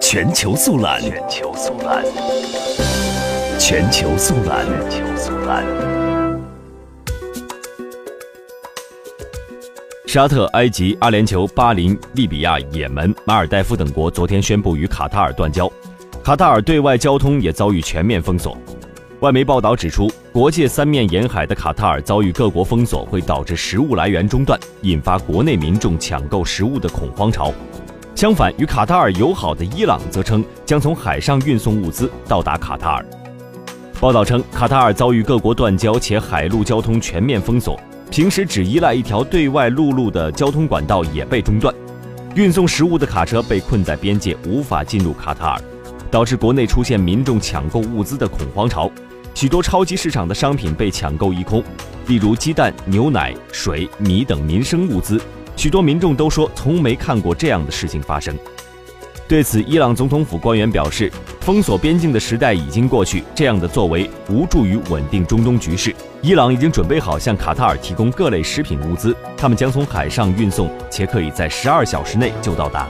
全球速览，全球速览，全球速览，全球速览。沙特、埃及、阿联酋、巴林、利比亚、也门、马尔代夫等国昨天宣布与卡塔尔断交，卡塔尔对外交通也遭遇全面封锁。外媒报道指出，国界三面沿海的卡塔尔遭遇各国封锁，会导致食物来源中断，引发国内民众抢购食物的恐慌潮。相反，与卡塔尔友好的伊朗则称将从海上运送物资到达卡塔尔。报道称，卡塔尔遭遇各国断交，且海陆交通全面封锁，平时只依赖一条对外陆路的交通管道也被中断，运送食物的卡车被困在边界，无法进入卡塔尔，导致国内出现民众抢购物资的恐慌潮。许多超级市场的商品被抢购一空，例如鸡蛋、牛奶、水、米等民生物资。许多民众都说从没看过这样的事情发生。对此，伊朗总统府官员表示，封锁边境的时代已经过去，这样的作为无助于稳定中东局势。伊朗已经准备好向卡塔尔提供各类食品物资，他们将从海上运送，且可以在十二小时内就到达。